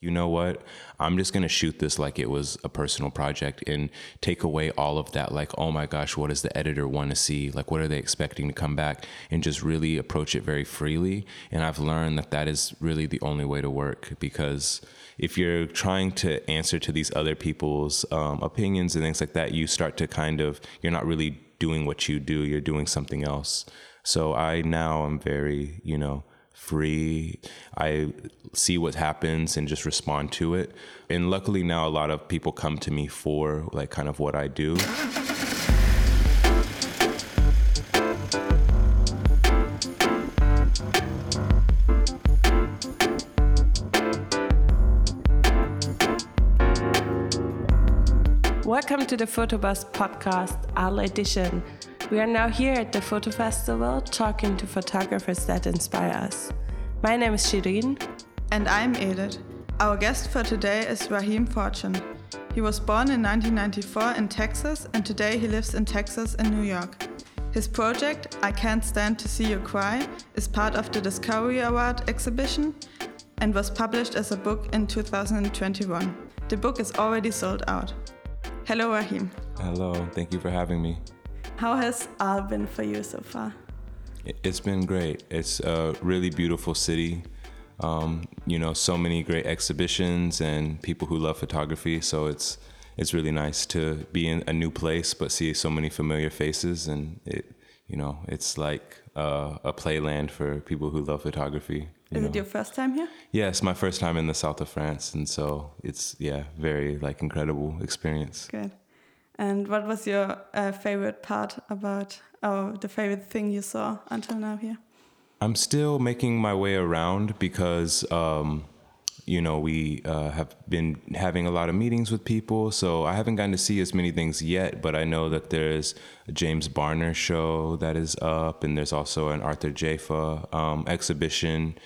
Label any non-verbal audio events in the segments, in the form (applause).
you know what? I'm just going to shoot this like it was a personal project and take away all of that. Like, oh my gosh, what does the editor want to see? Like, what are they expecting to come back? And just really approach it very freely. And I've learned that that is really the only way to work because if you're trying to answer to these other people's um, opinions and things like that, you start to kind of, you're not really doing what you do, you're doing something else. So I now am very, you know, free. I see what happens and just respond to it. And luckily now a lot of people come to me for like kind of what I do. Welcome to the Photobus podcast, Arles edition. We are now here at the Photo Festival talking to photographers that inspire us. My name is Shirin. And I'm Edith. Our guest for today is Rahim Fortune. He was born in 1994 in Texas and today he lives in Texas and New York. His project, I Can't Stand to See You Cry, is part of the Discovery Award exhibition and was published as a book in 2021. The book is already sold out. Hello, Raheem. Hello, thank you for having me. How has Arles been for you so far? It's been great. It's a really beautiful city. Um, you know, so many great exhibitions and people who love photography. So it's it's really nice to be in a new place, but see so many familiar faces, and it you know it's like uh, a playland for people who love photography. Is know. it your first time here? Yes, my first time in the south of France, and so it's yeah, very like incredible experience. Good. And what was your uh, favorite part about, or the favorite thing you saw until now here? I'm still making my way around because, um, you know, we uh, have been having a lot of meetings with people. So I haven't gotten to see as many things yet, but I know that there's a James Barnor show that is up, and there's also an Arthur Jafa um, exhibition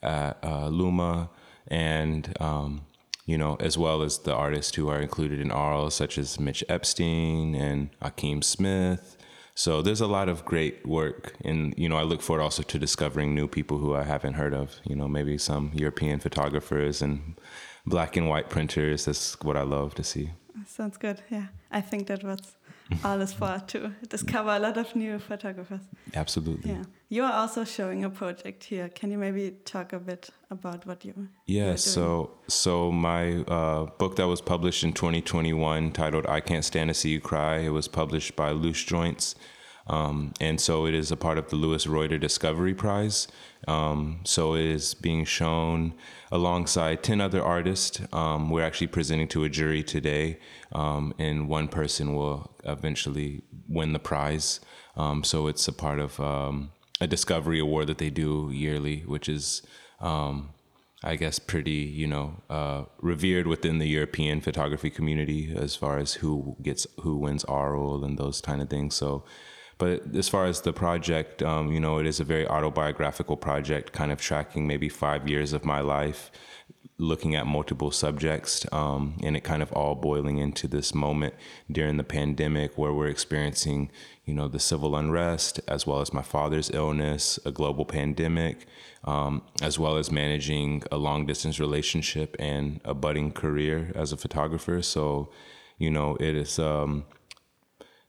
at uh, Luma. And, um, you know, as well as the artists who are included in Arles, such as Mitch Epstein and Akeem Smith. So there's a lot of great work, and you know, I look forward also to discovering new people who I haven't heard of. You know, maybe some European photographers and black and white printers. That's what I love to see. Sounds good. Yeah, I think that was alles for to discover a lot of new photographers. Absolutely. Yeah. You are also showing a project here. Can you maybe talk a bit about what you? Yeah. So so my uh, book that was published in 2021, titled "I Can't Stand to See You Cry," it was published by Loose Joints. Um, and so it is a part of the Louis Roederer Discovery Prize. Um, so it is being shown alongside 10 other artists. Um, we're actually presenting to a jury today, um, and one person will eventually win the prize. Um, so it's a part of um, a Discovery Award that they do yearly, which is. I guess pretty, you know, uh, revered within the European photography community as far as who gets who wins Arles and those kind of things. So but as far as the project, um, you know, it is a very autobiographical project, kind of tracking maybe five years of my life, looking at multiple subjects, um, and it kind of all boiling into this moment during the pandemic where we're experiencing, you know, the civil unrest, as well as my father's illness, a global pandemic, um, as well as managing a long distance relationship and a budding career as a photographer. So, you know, it is. Um,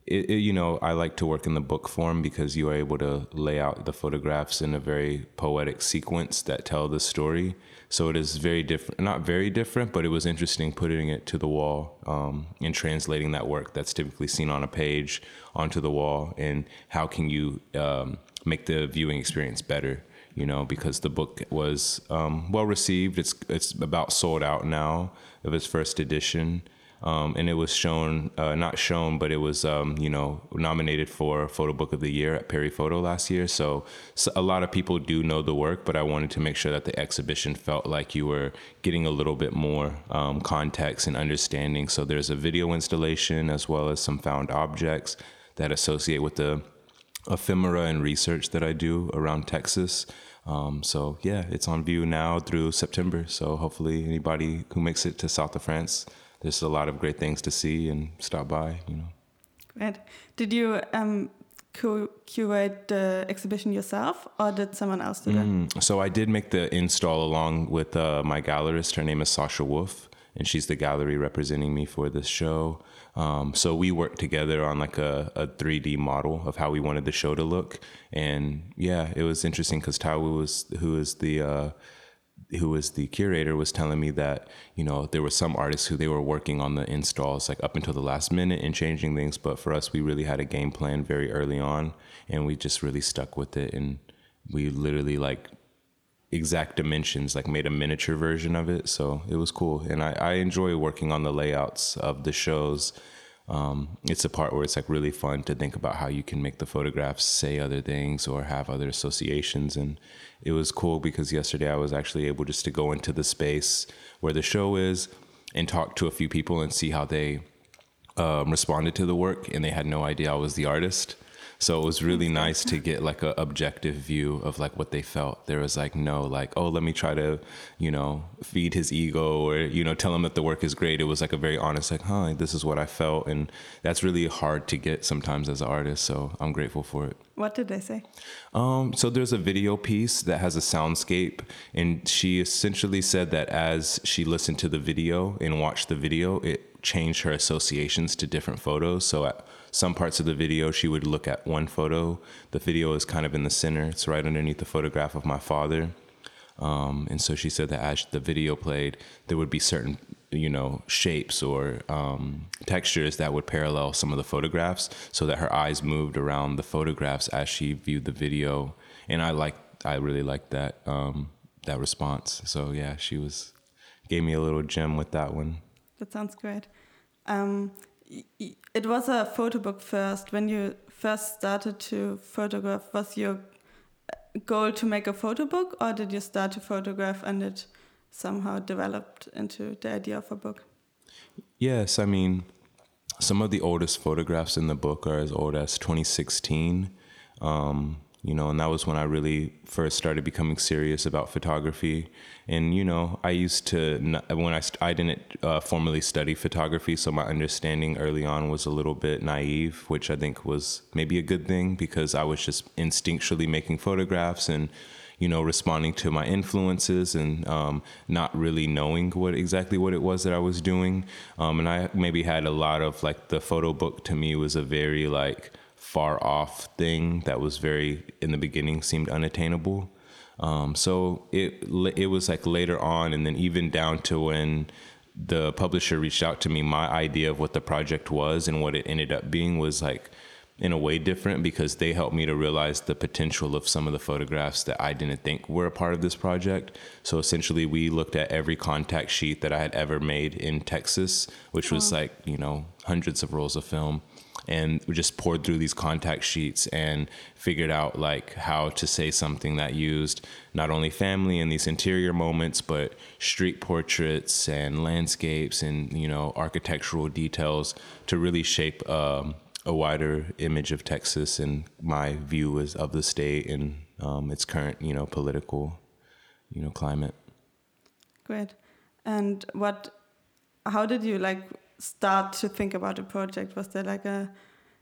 it, it, you know, I like to work in the book form because you are able to lay out the photographs in a very poetic sequence that tell the story. So it is very different, not very different, but it was interesting putting it to the wall um, and translating that work that's typically seen on a page onto the wall. And how can you um, make the viewing experience better? You know, because the book was um, well received. It's it's about sold out now of its first edition. Um, and it was shown, uh, not shown, but it was, um, you know, nominated for Photo Book of the Year at Paris Photo last year. So, so, a lot of people do know the work, but I wanted to make sure that the exhibition felt like you were getting a little bit more um, context and understanding. So there's a video installation as well as some found objects that associate with the ephemera and research that I do around Texas. Um, so yeah, it's on view now through September. So hopefully anybody who makes it to south of France there's a lot of great things to see and stop by. You know. Great. Did you um, cu- curate the exhibition yourself, or did someone else do that? Mm, so I did make the install along with uh, my gallerist. Her name is Sasha Wolf, and she's the gallery representing me for this show. Um, so we worked together on like a, a 3D model of how we wanted the show to look, and yeah, it was interesting because Taous who is the uh, who was the curator was telling me that you know there were some artists who they were working on the installs like up until the last minute and changing things but for us we really had a game plan very early on and we just really stuck with it and we literally like exact dimensions like made a miniature version of it so it was cool and i, I enjoy working on the layouts of the shows um, it's a part where it's like really fun to think about how you can make the photographs say other things or have other associations. And it was cool because yesterday i was actually able just to go into the space where the show is and talk to a few people and see how they um, responded to the work. And they had no idea i was the artist so it was really nice to get like an objective view of like what they felt. There was like no like, oh, let me try to, you know, feed his ego or, you know, tell him that the work is great. It was like a very honest, like, huh, this is what I felt. And that's really hard to get sometimes as an artist. So I'm grateful for it. What did they say? Um, so there's a video piece that has a soundscape, and she essentially said that as she listened to the video and watched the video, it changed her associations to different photos. So at some parts of the video, she would look at one photo. The video is kind of in the center. It's right underneath the photograph of my father. Um, and so she said that as the video played, there would be certain, you know, shapes or um, textures that would parallel some of the photographs, so that her eyes moved around the photographs as she viewed the video. And I like, I really liked that um, that response. So yeah, she was gave me a little gem with that one. That sounds great. Um, it was a photo book first. When you first started to photograph, was your goal to make a photo book, or did you start to photograph and it somehow developed into the idea of a book? Yes, I mean, some of the oldest photographs in the book are as old as 2016. Um, you know, and that was when I really first started becoming serious about photography. And you know, I used to when I I didn't uh, formally study photography, so my understanding early on was a little bit naive, which I think was maybe a good thing because I was just instinctually making photographs and you know responding to my influences and um, not really knowing what exactly what it was that I was doing. Um, and I maybe had a lot of like the photo book to me was a very like far off thing that was very in the beginning seemed unattainable. Um, so it it was like later on, and then even down to when the publisher reached out to me, my idea of what the project was and what it ended up being was like in a way different because they helped me to realize the potential of some of the photographs that I didn't think were a part of this project. So essentially, we looked at every contact sheet that I had ever made in Texas, which was like, you know, hundreds of rolls of film and we just poured through these contact sheets and figured out like how to say something that used not only family in these interior moments but street portraits and landscapes and you know architectural details to really shape um, a wider image of Texas and my view is of the state and um, its current you know political you know climate. Great, and what? How did you like start to think about a project? Was there like a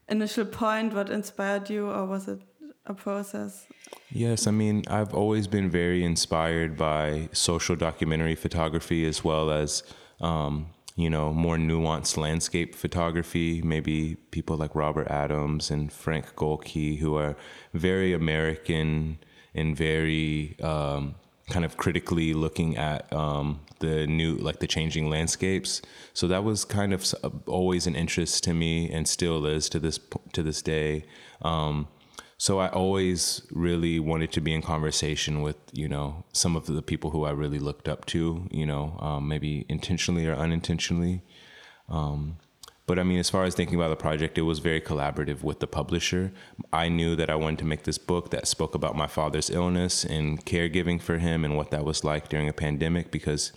initial point what inspired you, or was it a process? Yes, I mean, I've always been very inspired by social documentary photography as well as, um, you know, more nuanced landscape photography. Maybe people like Robert Adams and Frank Gohlke, who are very American and very um, kind of critically looking at um, the new like the changing landscapes. So that was kind of always an interest to me and still is to this to this day. Um, so I always really wanted to be in conversation with you know some of the people who I really looked up to you know um, maybe intentionally or unintentionally. Um, but I mean, as far as thinking about the project, it was very collaborative with the publisher. I knew that I wanted to make this book that spoke about my father's illness and caregiving for him and what that was like during a pandemic because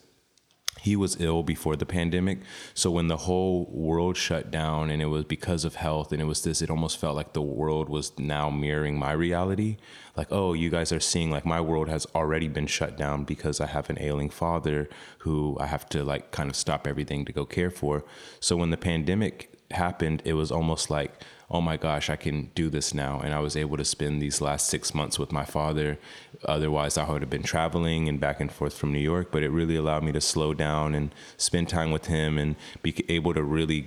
he was ill before the pandemic. So when the whole world shut down and it was because of health and it was this, it almost felt like the world was now mirroring my reality. Like, oh, you guys are seeing like my world has already been shut down because I have an ailing father who I have to like kind of stop everything to go care for. So when the pandemic happened, it was almost like, oh my gosh, I can do this now. And I was able to spend these last six months with my father. Otherwise, I would have been traveling and back and forth from New York. But it really allowed me to slow down and spend time with him and be able to really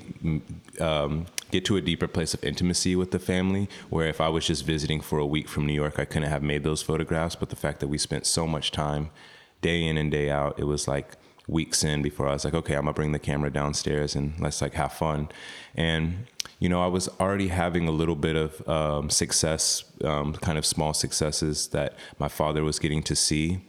um, get to a deeper place of intimacy with the family. Where if I was just visiting for a week from New York, I couldn't have made those photographs. But the fact that we spent so much time, day in and day out, it was like weeks in before I was like, okay, I'm gonna bring the camera downstairs and let's like have fun. And you know, I was already having a little bit of um, success, um, kind of small successes that my father was getting to see.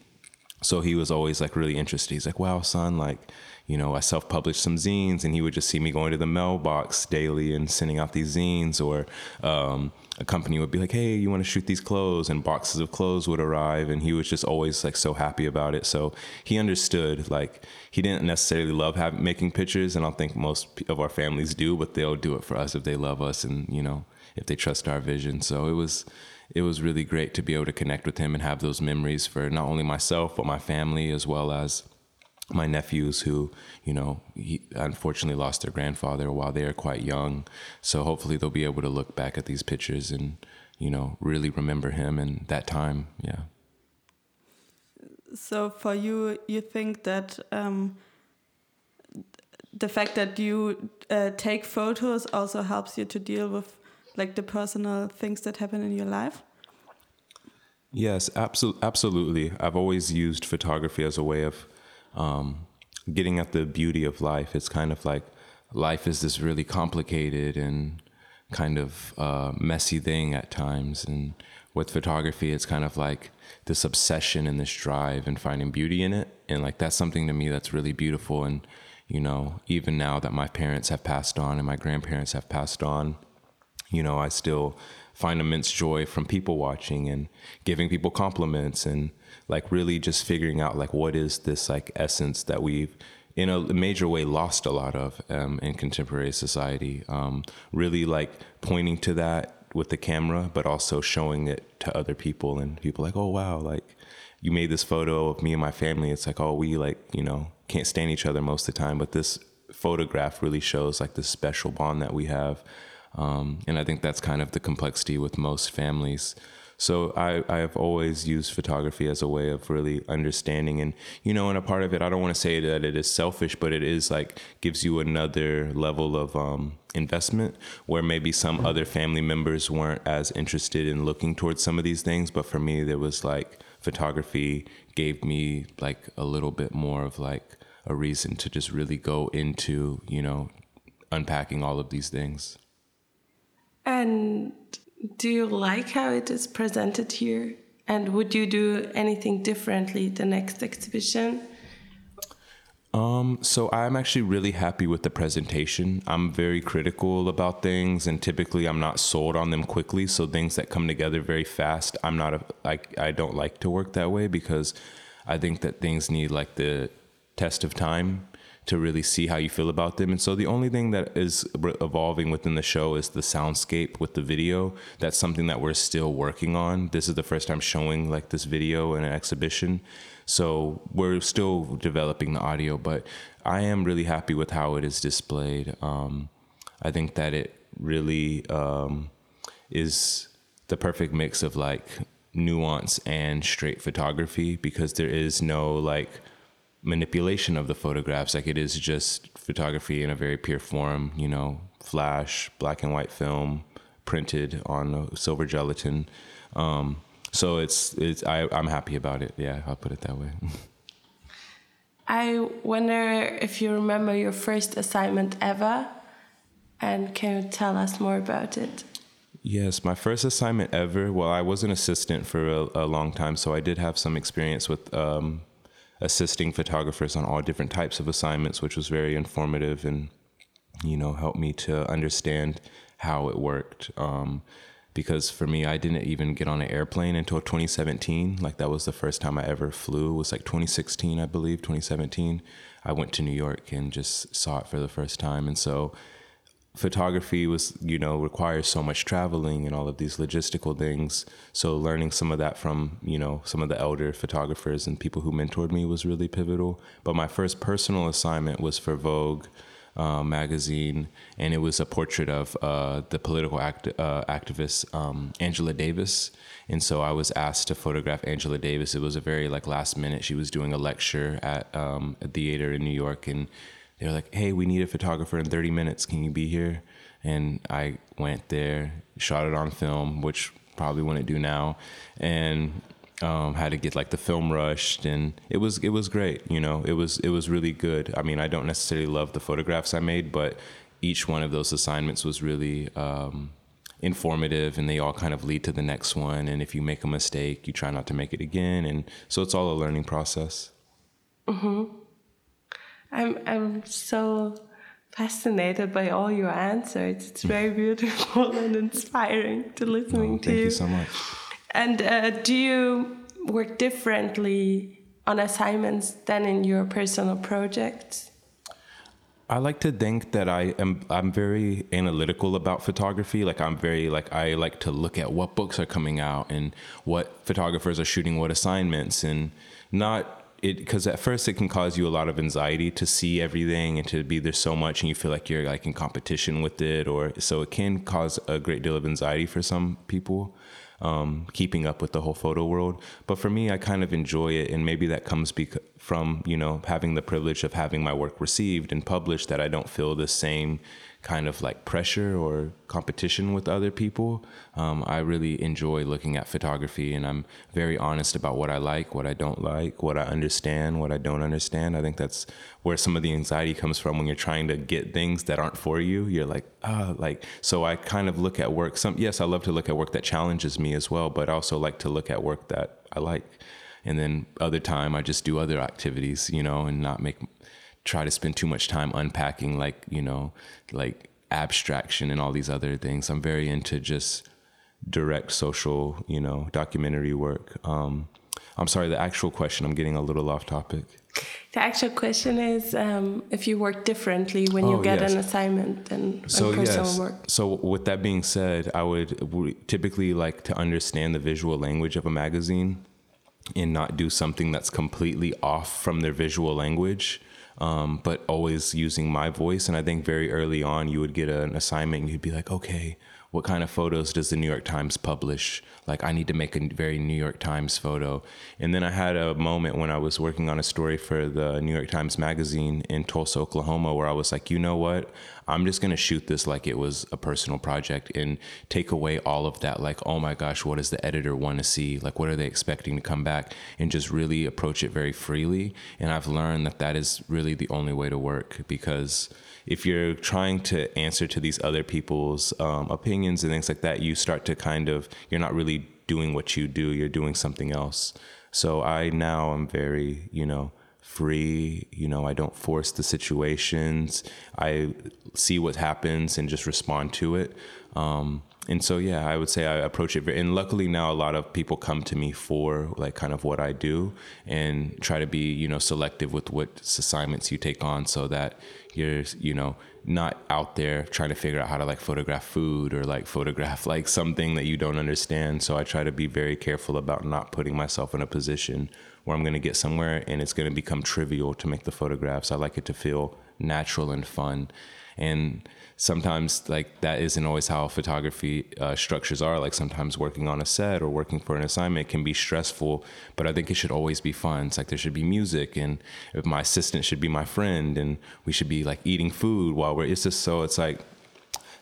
So he was always like really interested. He's like, wow, son, like, you know, I self published some zines, and he would just see me going to the mailbox daily and sending out these zines, or um, a company would be like, hey, you want to shoot these clothes? And boxes of clothes would arrive, and he was just always like so happy about it. So he understood, like, he didn't necessarily love having, making pictures, and I don't think most of our families do, but they'll do it for us if they love us and, you know, if they trust our vision. So it was it was really great to be able to connect with him and have those memories for not only myself but my family as well as my nephews who you know he unfortunately lost their grandfather while they are quite young. So hopefully they'll be able to look back at these pictures and you know really remember him and that time. Yeah. So for you you think that um, the fact that you uh, take photos also helps you to deal with like the personal things that happen in your life? Yes absolutely absolutely. I've always used photography as a way of um, getting at the beauty of life. It's kind of like life is this really complicated and kind of uh, messy thing at times. And with photography, it's kind of like this obsession and this drive and finding beauty in it. And like that's something to me that's really beautiful. And, you know, even now that my parents have passed on and my grandparents have passed on, you know, I still find immense joy from people watching and giving people compliments and like really just figuring out like what is this like essence that we've in a major way lost a lot of um, in contemporary society. Um, really like pointing to that with the camera but also showing it to other people and people like oh wow like you made this photo of me and my family. It's like oh we like you know can't stand each other most of the time. But this photograph really shows like this special bond that we have. Um, and I think that's kind of the complexity with most families. So I, I have always used photography as a way of really understanding and you know and a part of it I don't want to say that it is selfish but it is like gives you another level of um, investment where maybe some other family members weren't as interested in looking towards some of these things but for me there was like photography gave me like a little bit more of like a reason to just really go into you know unpacking all of these things. And do you like how it is presented here? And would you do anything differently the next exhibition? Um, so I'm actually really happy with the presentation. I'm very critical about things, and typically I'm not sold on them quickly. So things that come together very fast, I'm not I don't like to work that way because I think that things need like the test of time to really see how you feel about them. And so the only thing that is evolving within the show is the soundscape with the video. That's something that we're still working on. This is the first time showing like this video in an exhibition. So we're still developing the audio, but I am really happy with how it is displayed. Um, I think that it really um, is the perfect mix of like nuance and straight photography because there is no like manipulation of the photographs. Like it is just photography in a very pure form, you know, flash, black and white film, printed on silver gelatin. Um, so it's it's I, I'm happy about it. Yeah, I'll put it that way. (laughs) I wonder if you remember your first assignment ever, and can you tell us more about it? Yes, my first assignment ever. Well, I was an assistant for a, a long time, so I did have some experience with um, assisting photographers on all different types of assignments, which was very informative and you know helped me to understand how it worked. Um, because for me, I didn't even get on an airplane until 2017. Like that was the first time I ever flew. It was like 2016, I believe, 2017. I went to New York and just saw it for the first time, and so photography was you know requires so much traveling and all of these logistical things so learning some of that from you know some of the elder photographers and people who mentored me was really pivotal but my first personal assignment was for vogue uh, magazine, and it was a portrait of uh, the political act- uh, activist um, Angela Davis. And so I was asked to photograph Angela Davis. It was a very like last minute. She was doing a lecture at um, a theater in New York, and they were like, "Hey, we need a photographer in 30 minutes. Can you be here?" And I went there, shot it on film, which probably wouldn't do now, and um, had to get like the film rushed, and it was it was great. You know, it was it was really good. I mean, I don't necessarily love the photographs I made, but each one of those assignments was really um, informative, and they all kind of lead to the next one. And if you make a mistake, you try not to make it again, and so it's all a learning process. Mm-hmm. I'm I'm so fascinated by all your answers. It's very beautiful (laughs) and inspiring to listening Oh, to thank you. you so much. And uh, do you work differently on assignments than in your personal projects? I like to think that I am I'm very analytical about photography. Like I'm very like I like to look at what books are coming out and what photographers are shooting what assignments and not it because at first it can cause you a lot of anxiety to see everything and to be there so much and you feel like you're like in competition with it or so it can cause a great deal of anxiety for some people um, keeping up with the whole photo world. But for me, I kind of enjoy it, and maybe that comes bec- from you know having the privilege of having my work received and published. That I don't feel the same kind of like pressure or competition with other people. Um, I really enjoy looking at photography, and I'm very honest about what I like, what I don't like, what I understand, what I don't understand. I think that's where some of the anxiety comes from when you're trying to get things that aren't for you. You're like, ah, like so. I kind of look at work. Some yes, I love to look at work that challenges me as well, but I also like to look at work that I like. And then other time, I just do other activities, you know, and not make try to spend too much time unpacking like you know like abstraction and all these other things. I'm very into just direct social you know documentary work. Um i'm sorry the actual question i'm getting a little off topic. The actual question is um, if you work differently when you Oh, get yes. an assignment than so personal yes work. so with that being said i would typically like to understand the visual language of a magazine and not do something that's completely off from their visual language um, but always using my voice. And i think very early on you would get an assignment and you'd be like okay what kind of photos does the new york times publish? Like i need to make a very new york times photo. And then i had a moment when i was working on a story for the new york times magazine in tulsa oklahoma where i was like you know what? I'm just going to shoot this like it was a personal project and take away all of that like oh my gosh what does the editor want to see? Like what are they expecting to come back? And just really approach it very freely. And i've learned that that is really the only way to work because if you're trying to answer to these other people's um, opinions and things like that, you start to kind of, you're not really doing what you do, you're doing something else. So I now am very, you know, free, you know, I don't force the situations. I see what happens and just respond to it. Um, and so yeah i would say i approach it very and luckily now a lot of people come to me for like kind of what i do and try to be you know selective with what assignments you take on so that you're you know not out there trying to figure out how to like photograph food or like photograph like something that you don't understand. So i try to be very careful about not putting myself in a position where i'm going to get somewhere and it's going to become trivial to make the photographs. I like it to feel natural and fun. And sometimes like that isn't always how photography uh, structures are. Like sometimes working on a set or working for an assignment can be stressful but i think it should always be fun. It's like there should be music and my assistant should be my friend and we should be like eating food while we're it's just so it's like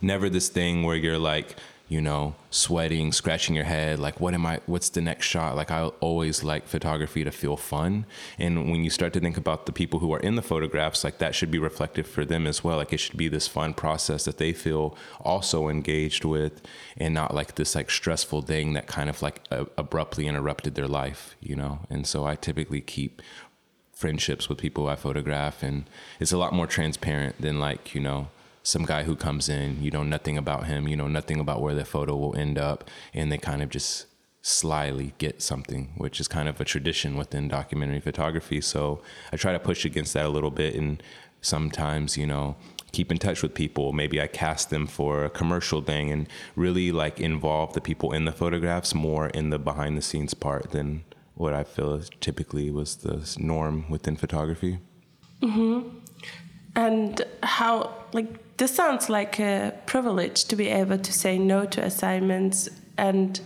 never this thing where you're like you know sweating scratching your head like what am i what's the next shot? Like i always like photography to feel fun. And when you start to think about the people who are in the photographs like that should be reflective for them as well. Like it should be this fun process that they feel also engaged with and not like this like stressful thing that kind of like abruptly interrupted their life you know? And so i typically keep friendships with people i photograph and it's a lot more transparent than like you know some guy who comes in, you know nothing about him, you know nothing about where the photo will end up, and they kind of just slyly get something, which is kind of a tradition within documentary photography. So I try to push against that a little bit, and sometimes, you know, keep in touch with people. Maybe I cast them for a commercial thing, and really like involve the people in the photographs more in the behind the scenes part than what I feel is typically was the norm within photography. Mm-hmm. And how, like, this sounds like a privilege to be able to say no to assignments. And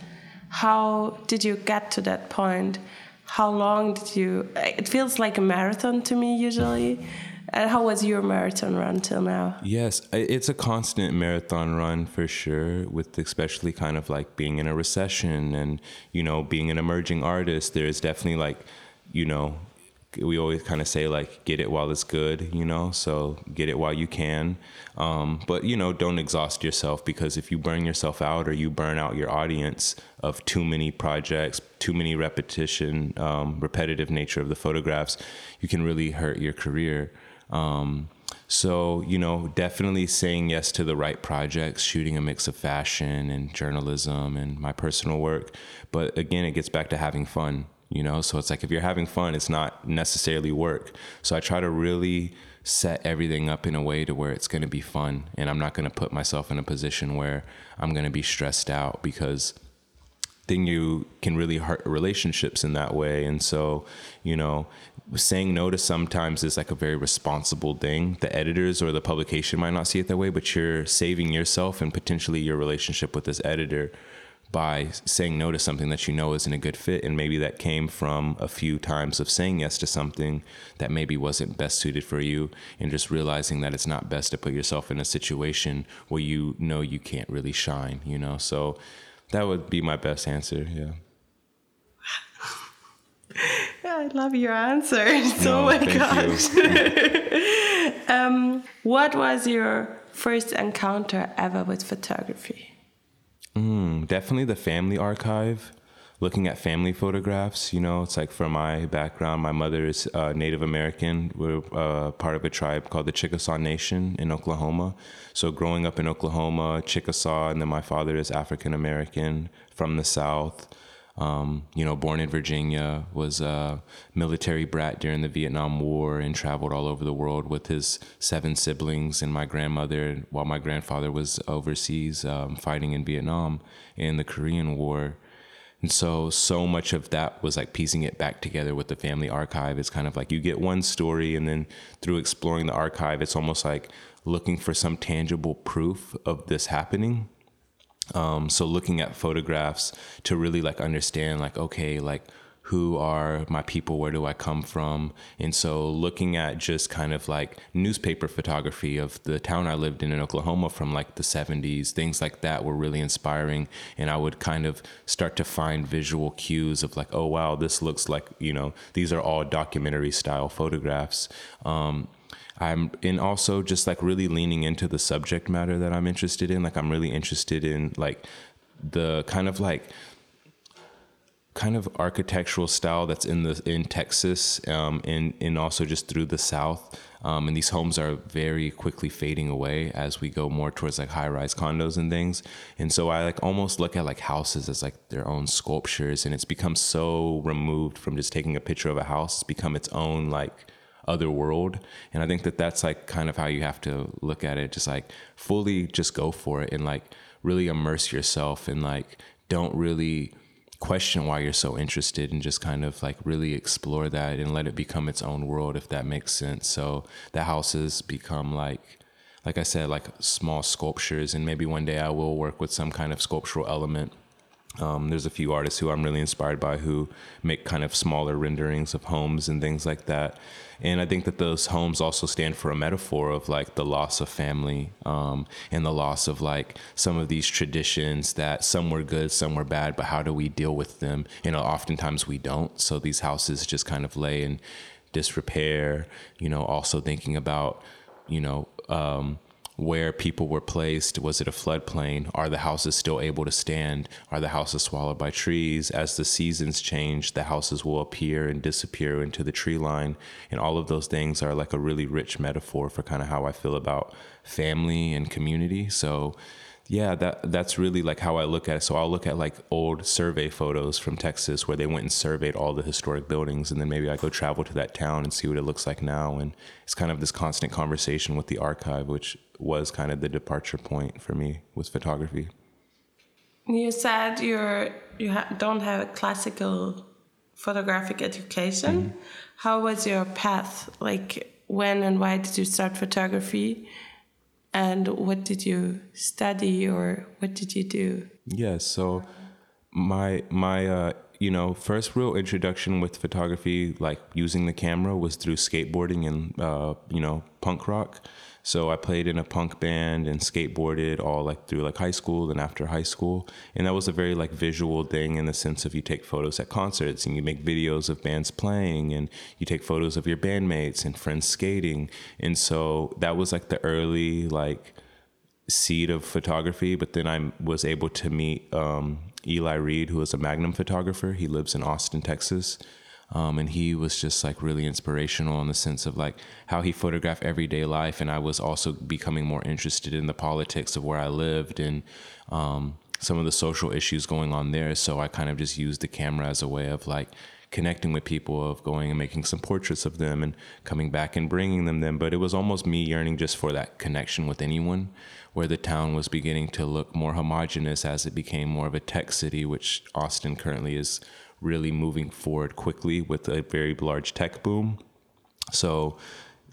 how did you get to that point? How long did you? It feels like a marathon to me usually. And how was your marathon run till now? Yes, it's a constant marathon run for sure, with especially kind of like being in a recession and, you know, being an emerging artist. There's definitely like, you know, we always kind of say like get it while it's good you know? So get it while you can. Um, but you know don't exhaust yourself because if you burn yourself out or you burn out your audience of too many projects too many repetition um, repetitive nature of the photographs you can really hurt your career. Um, so, you know, definitely saying yes to the right projects, shooting a mix of fashion and journalism and my personal work. But again, it gets back to having fun you know? So it's like if you're having fun it's not necessarily work. So i try to really set everything up in a way to where it's going to be fun and i'm not going to put myself in a position where i'm going to be stressed out because then you can really hurt relationships in that way. And so you know saying no to sometimes is like a very responsible thing. The editors or the publication might not see it that way but you're saving yourself and potentially your relationship with this editor by saying no to something that you know isn't a good fit. And maybe that came from a few times of saying yes to something that maybe wasn't best suited for you and just realizing that it's not best to put yourself in a situation where you know you can't really shine, you know? So that would be my best answer. Yeah. yeah (laughs) I love your answer. (laughs) So, no, my gosh. (laughs) um, what was your first encounter ever with photography? Mm, definitely the family archive. Looking at family photographs, you know, it's like from my background, my mother is uh, Native American. We're uh, part of a tribe called the Chickasaw Nation in Oklahoma. So growing up in Oklahoma, Chickasaw, and then my father is African American from the South. Um, you know, born in Virginia, was a military brat during the Vietnam War and traveled all over the world with his seven siblings and my grandmother while my grandfather was overseas um, fighting in Vietnam in the Korean War. And so, so much of that was like piecing it back together with the family archive. It's kind of like you get one story, and then through exploring the archive, it's almost like looking for some tangible proof of this happening um, so looking at photographs to really like understand like okay like who are my people? Where do i come from? And so looking at just kind of like newspaper photography of the town i lived in in oklahoma from like the 70s things like that were really inspiring. And i would kind of start to find visual cues of like oh wow this looks like you know these are all documentary style photographs. Um, I'm in also just like really leaning into the subject matter that I'm interested in. Like I'm really interested in like the kind of like kind of architectural style that's in the in Texas um, and and also just through the South. Um, and these homes are very quickly fading away as we go more towards like high rise condos and things. And so I like almost look at like houses as like their own sculptures, and it's become so removed from just taking a picture of a house. It's become its own like other world. And I think that that's like kind of how you have to look at it. Just like fully just go for it and like really immerse yourself and like don't really question why you're so interested and just kind of like really explore that and let it become its own world if that makes sense. So the houses become like like I said, like small sculptures, and maybe one day I will work with some kind of sculptural element um, there's a few artists who I'm really inspired by who make kind of smaller renderings of homes and things like that. And I think that those homes also stand for a metaphor of like the loss of family um, and the loss of like some of these traditions that some were good, some were bad, but how do we deal with them? You know, oftentimes we don't. So these houses just kind of lay in disrepair, you know, also thinking about, you know, um, where people were placed? Was it a floodplain? Are the houses still able to stand? Are the houses swallowed by trees? As the seasons change, the houses will appear and disappear into the tree line. And all of those things are like a really rich metaphor for kind of how I feel about family and community. So, yeah, that that's really like how I look at it. So I'll look at like old survey photos from Texas where they went and surveyed all the historic buildings, and then maybe I go travel to that town and see what it looks like now. And it's kind of this constant conversation with the archive, which was kind of the departure point for me with photography. You said you're you ha don't have a classical photographic education. Mm -hmm. How was your path? Like when and why did you start photography? And what did you study or what did you do? Yeah, so my my uh you know first real introduction with photography like using the camera was through skateboarding and uh you know punk rock so i played in a punk band and skateboarded all like through like high school and after high school and that was a very like visual thing in the sense of you take photos at concerts and you make videos of bands playing and you take photos of your bandmates and friends skating and so that was like the early like seed of photography, but then I was able to meet um, Eli Reed, who is a Magnum photographer. He lives in Austin, Texas. Um, and he was just like really inspirational in the sense of like how he photographed everyday life. And I was also becoming more interested in the politics of where I lived and um, some of the social issues going on there. So I kind of just used the camera as a way of like connecting with people, of going and making some portraits of them and coming back and bringing them them. But it was almost me yearning just for that connection with anyone where the town was beginning to look more homogenous as it became more of a tech city, which Austin currently is really moving forward quickly with a very large tech boom. So,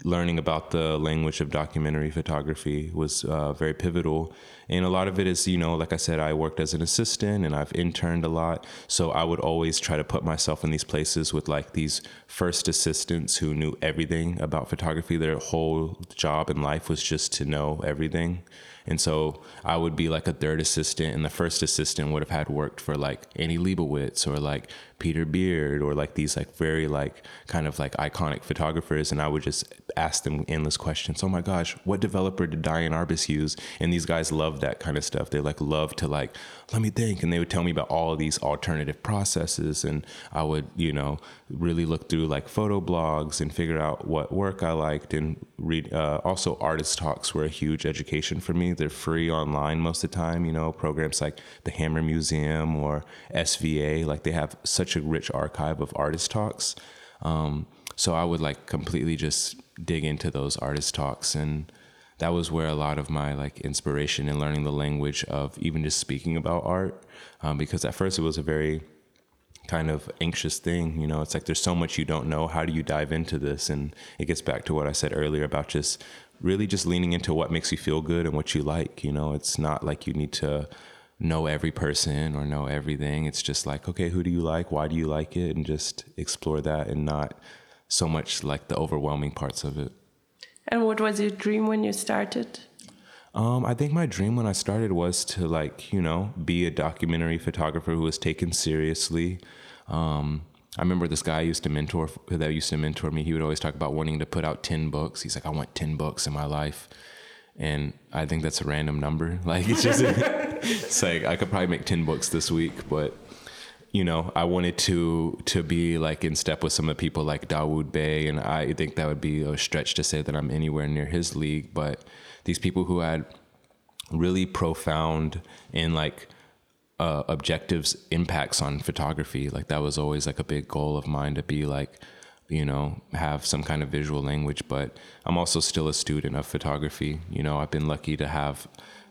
learning about the language of documentary photography was uh, very pivotal. And a lot of it is, you know, like I said, I worked as an assistant and I've interned a lot. So I would always try to put myself in these places with like these first assistants who knew everything about photography. Their whole job in life was just to know everything. And so I would be like a third assistant, and the first assistant would have had worked for like Annie Leibovitz or like Peter Beard or like these like very like kind of like iconic photographers, and I would just ask them endless questions. Oh my gosh, what developer did Diane Arbus use? And these guys love that kind of stuff. They like love to like let me think, and they would tell me about all of these alternative processes, and I would you know really look through like photo blogs and figure out what work I liked and read. Uh, also, artist talks were a huge education for me. They're free online most of the time. You know, programs like the Hammer Museum or SVA, like they have such a rich archive of artist talks. Um, so I would like completely just dig into those artist talks and that was where a lot of my like inspiration in learning the language of even just speaking about art um, because at first it was a very kind of anxious thing you know? It's like there's so much you don't know. How do you dive into this? And it gets back to what i said earlier about just really just leaning into what makes you feel good and what you like you know? It's not like you need to know every person or know everything. It's just like okay who do you like? Why do you like it? And just explore that and not so much like the overwhelming parts of it and what was your dream when you started um, I think my dream when I started was to like, you know, be a documentary photographer who was taken seriously. Um, I remember this guy I used to mentor that used to mentor me. He would always talk about wanting to put out 10 books. He's like, I want 10 books in my life. And I think that's a random number. (laughs) Like it's just, (laughs) it's like I could probably make 10 books this week, but you know, I wanted to to be like in step with some of the people like Dawood Bey, and I think that would be a stretch to say that I'm anywhere near his league. But these people who had really profound and like uh, objectives impacts on photography, like that was always like a big goal of mine to be like, you know, have some kind of visual language. But I'm also still a student of photography. You know, I've been lucky to have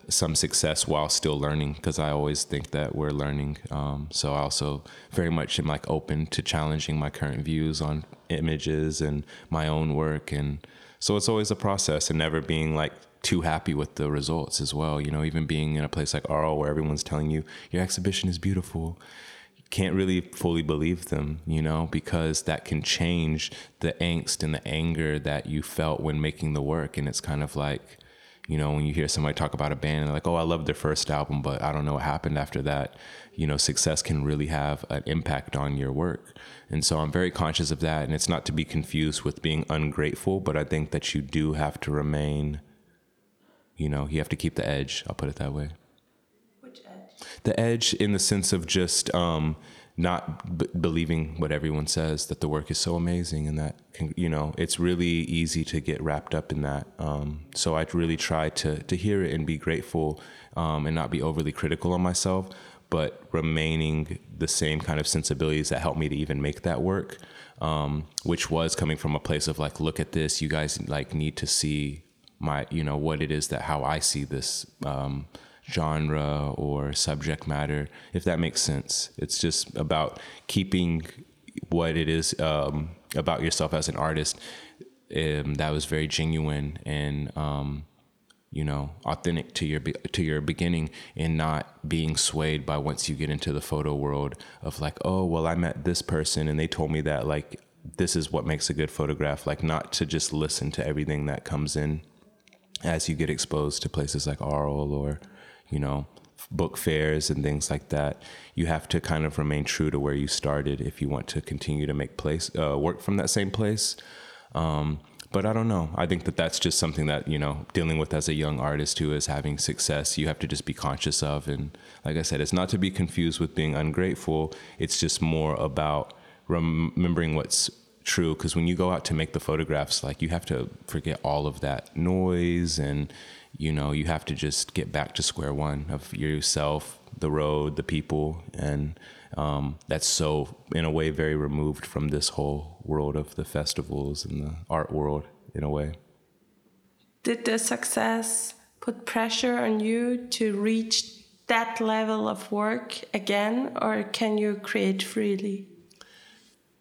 some success while still learning because I always think that we're learning. Um, so I also very much am like open to challenging my current views on images and my own work. And so it's always a process and never being like too happy with the results as well. You know, even being in a place like Arles where everyone's telling you your exhibition is beautiful. Can't really fully believe them, you know, because that can change the angst and the anger that you felt when making the work. And it's kind of like, you know, when you hear somebody talk about a band and like, oh, I love their first album, but I don't know what happened after that. You know, success can really have an impact on your work. And so I'm very conscious of that. And it's not to be confused with being ungrateful, but I think that you do have to remain, you know, you have to keep the edge. I'll put it that way. which edge The edge in the sense of just, um, not b- believing what everyone says that the work is so amazing and that you know it's really easy to get wrapped up in that. Um, so i really try to to hear it and be grateful um, and not be overly critical on myself but remaining the same kind of sensibilities that helped me to even make that work um, which was coming from a place of like look at this you guys like need to see my you know what it is that how i see this um, genre or subject matter, if that makes sense. It's just about keeping what it is um, about yourself as an artist um, that was very genuine and um, you know authentic to your to your beginning and not being swayed by once you get into the photo world of like oh well I met this person and they told me that like this is what makes a good photograph like not to just listen to everything that comes in as you get exposed to places like Arles or you know book fairs and things like that you have to kind of remain true to where you started if you want to continue to make place uh, work from that same place um, but I don't know. I think that that's just something that you know dealing with as a young artist who is having success. You have to just be conscious of, and like I said, it's not to be confused with being ungrateful. It's just more about remembering what's true. Because when you go out to make the photographs, like you have to forget all of that noise, and you know you have to just get back to square one of yourself, the road, the people, and um, that's so in a way very removed from this whole world of the festivals and the art world in a way. Did the success put pressure on you to reach that level of work again or can you create freely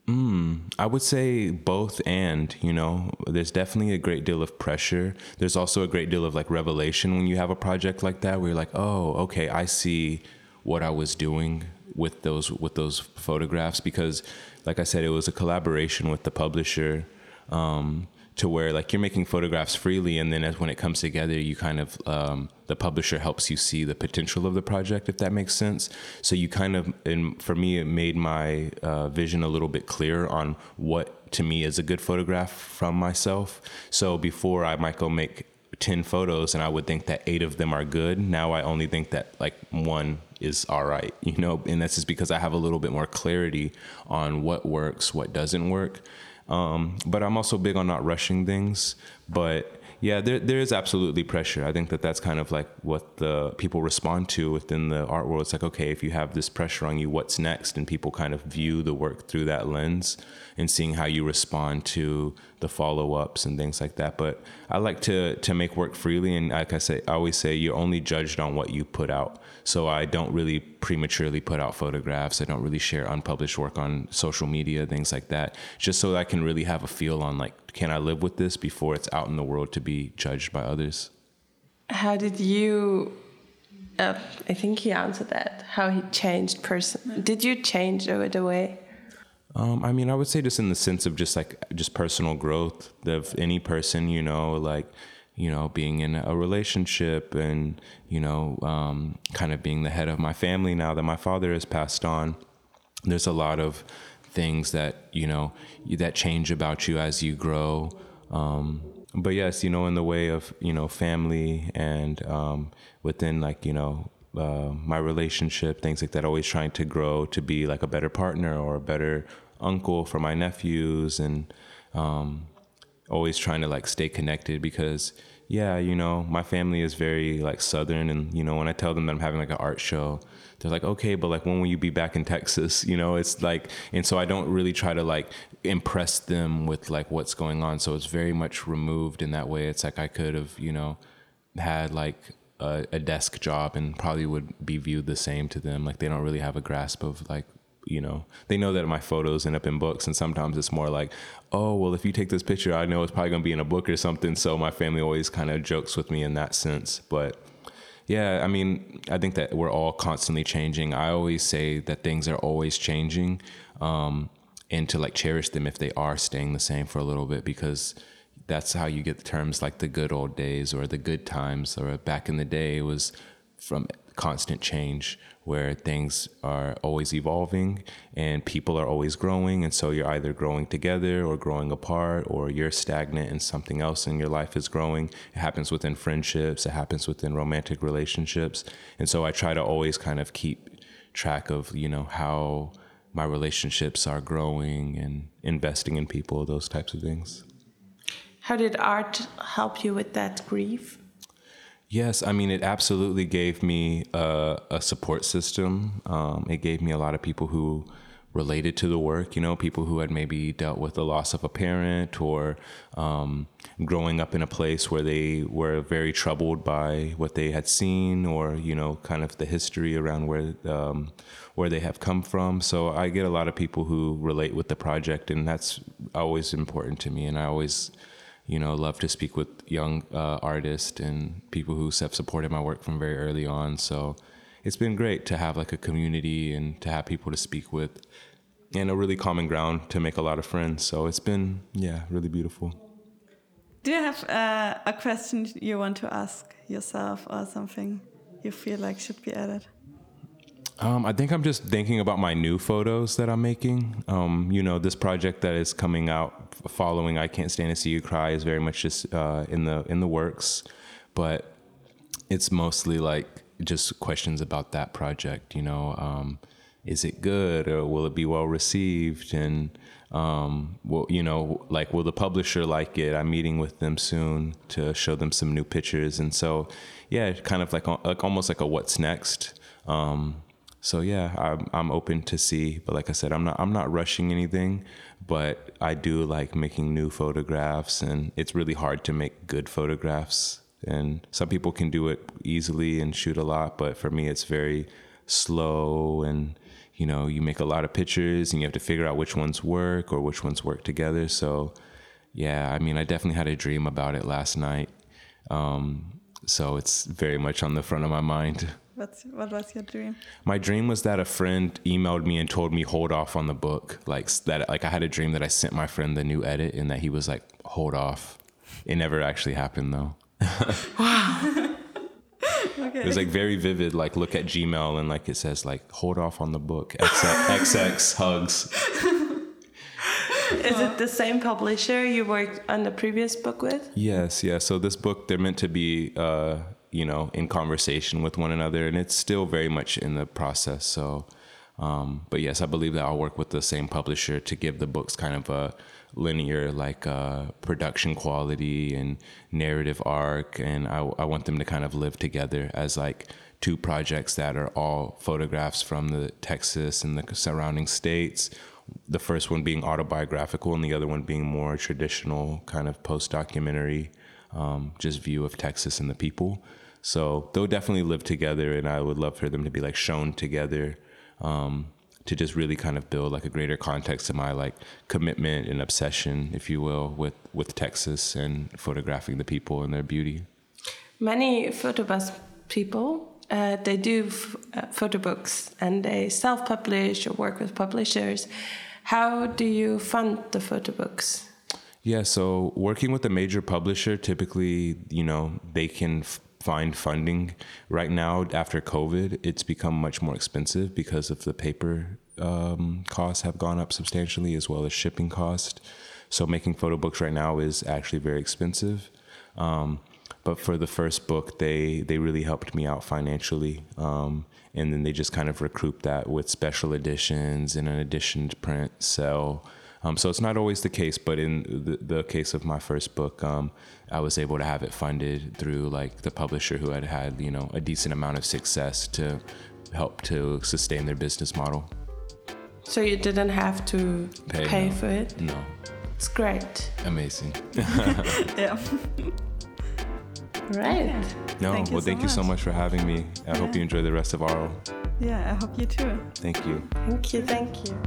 Mm, I would say both and, you know, there's definitely a great deal of pressure. There's also a great deal of like revelation when you have a project like that where you're like, oh, okay, I see what I was doing with those with those photographs because like I said it was a collaboration with the publisher um, to where like you're making photographs freely and then as when it comes together you kind of um, the publisher helps you see the potential of the project if that makes sense so you kind of and for me it made my uh, vision a little bit clearer on what to me is a good photograph from myself so before I might go make 10 photos and I would think that eight of them are good. Now I only think that like one is all right, you know, and that's just because I have a little bit more clarity on what works, what doesn't work. Um, but I'm also big on not rushing things. But yeah, there there is absolutely pressure. I think that that's kind of like what the people respond to within the art world. It's like, okay, if you have this pressure on you, what's next? And people kind of view the work through that lens and seeing how you respond to the follow ups and things like that. But I like to to make work freely, and like I say, I always say you're only judged on what you put out. So I don't really prematurely put out photographs. I don't really share unpublished work on social media, things like that, just so I can really have a feel on like, can I live with this before it's out in the world to be judged by others? How did you? Uh, I think he answered that. How he changed person? Did you change over the way? Um, I mean, I would say just in the sense of just like just personal growth of any person, you know, like you know, being in a relationship and, you know, um, kind of being the head of my family now that my father has passed on. There's a lot of things that, you know, that change about you as you grow. Um, but yes, you know, in the way of, you know, family and um, within like, you know, uh, my relationship, things like that, always trying to grow to be like a better partner or a better uncle for my nephews and, um, always trying to like stay connected because yeah, you know, my family is very like southern and you know, when I tell them that I'm having like an art show, they're like, "Okay, but like when will you be back in Texas?" (laughs) You know, it's like and so I don't really try to like impress them with like what's going on. So it's very much removed in that way. It's like I could have, you know, had like a, a desk job and probably would be viewed the same to them. Like they don't really have a grasp of like you know they know that my photos end up in books and sometimes it's more like oh well if you take this picture i know it's probably going to be in a book or something. So my family always kind of jokes with me in that sense. But yeah i mean i think that we're all constantly changing. I always say that things are always changing um, and to like cherish them if they are staying the same for a little bit because that's how you get terms like the good old days or the good times or back in the day was from constant change where things are always evolving and people are always growing. And so you're either growing together or growing apart, or you're stagnant and something else in your life is growing. It happens within friendships, it happens within romantic relationships. And so I try to always kind of keep track of, you know, how my relationships are growing and investing in people, those types of things. How did art help you with that grief? Yes, I mean, it absolutely gave me a, a support system. Um, it gave me a lot of people who related to the work, you know, people who had maybe dealt with the loss of a parent or um, growing up in a place where they were very troubled by what they had seen or, you know, kind of the history around where, um, where they have come from. So I get a lot of people who relate with the project and that's always important to me. And I always, you know, love to speak with young uh, artists and people who have supported my work from very early on. So it's been great to have like a community and to have people to speak with and a really common ground to make a lot of friends. So it's been, yeah, really beautiful. Do you have uh, a question you want to ask yourself or something you feel like should be added? Um, I think I'm just thinking about my new photos that I'm making. Um, you know, this project that is coming out following "I Can't Stand to See You Cry" is very much just uh, in the in the works, but it's mostly like just questions about that project. You know, um, is it good or will it be well received? And um, well, you know, like will the publisher like it? I'm meeting with them soon to show them some new pictures, and so yeah, kind of like like almost like a what's next. Um, so yeah, I'm I'm open to see, but like I said, I'm not I'm not rushing anything, but I do like making new photographs, and it's really hard to make good photographs. And some people can do it easily and shoot a lot, but for me, it's very slow and you know you make a lot of pictures and you have to figure out which ones work or which ones work together so yeah i mean i definitely had a dream about it last night um, so it's very much on the front of my mind (laughs) What's, what was your dream? My dream was that a friend emailed me and told me hold off on the book. Like that, like I had a dream that I sent my friend the new edit and that he was like hold off. It never actually happened though. (laughs) wow. (laughs) okay. It was like very vivid. Like look at Gmail and like it says like hold off on the book. XX, XX (laughs) hugs. Is it the same publisher you worked on the previous book with? Yes, yeah. So this book, they're meant to be uh, you know, in conversation with one another, and it's still very much in the process. So, um, but yes, I believe that I'll work with the same publisher to give the books kind of a linear, like uh, production quality and narrative arc, and I, I want them to kind of live together as like two projects that are all photographs from the Texas and the surrounding states. The first one being autobiographical, and the other one being more traditional, kind of post documentary, um, just view of Texas and the people. So they'll definitely live together, and I would love for them to be like shown together um, to just really kind of build like a greater context to my like commitment and obsession, if you will, with with Texas and photographing the people and their beauty. Many photobus people uh, they do uh, photo books and they self-publish or work with publishers. How do you fund the photo books? Yeah, so working with a major publisher, typically, you know, they can find funding. Right now, after COVID, it's become much more expensive because of the paper um, costs have gone up substantially, as well as shipping cost. So making photo books right now is actually very expensive. Um, but for the first book, they they really helped me out financially, um, and then they just kind of recouped that with special editions and an edition to print sell. Um, so it's not always the case, but in the, the case of my first book, um, I was able to have it funded through like the publisher who had had you know a decent amount of success to help to sustain their business model. So you didn't have to pay, pay no. for it. No, it's great. Amazing. (laughs) yeah. (laughs) Right. No, thank well, thank so you so much for having me. I yeah. hope you enjoy the rest of our. Yeah, I hope you too. Thank you. Thank you. Thank you.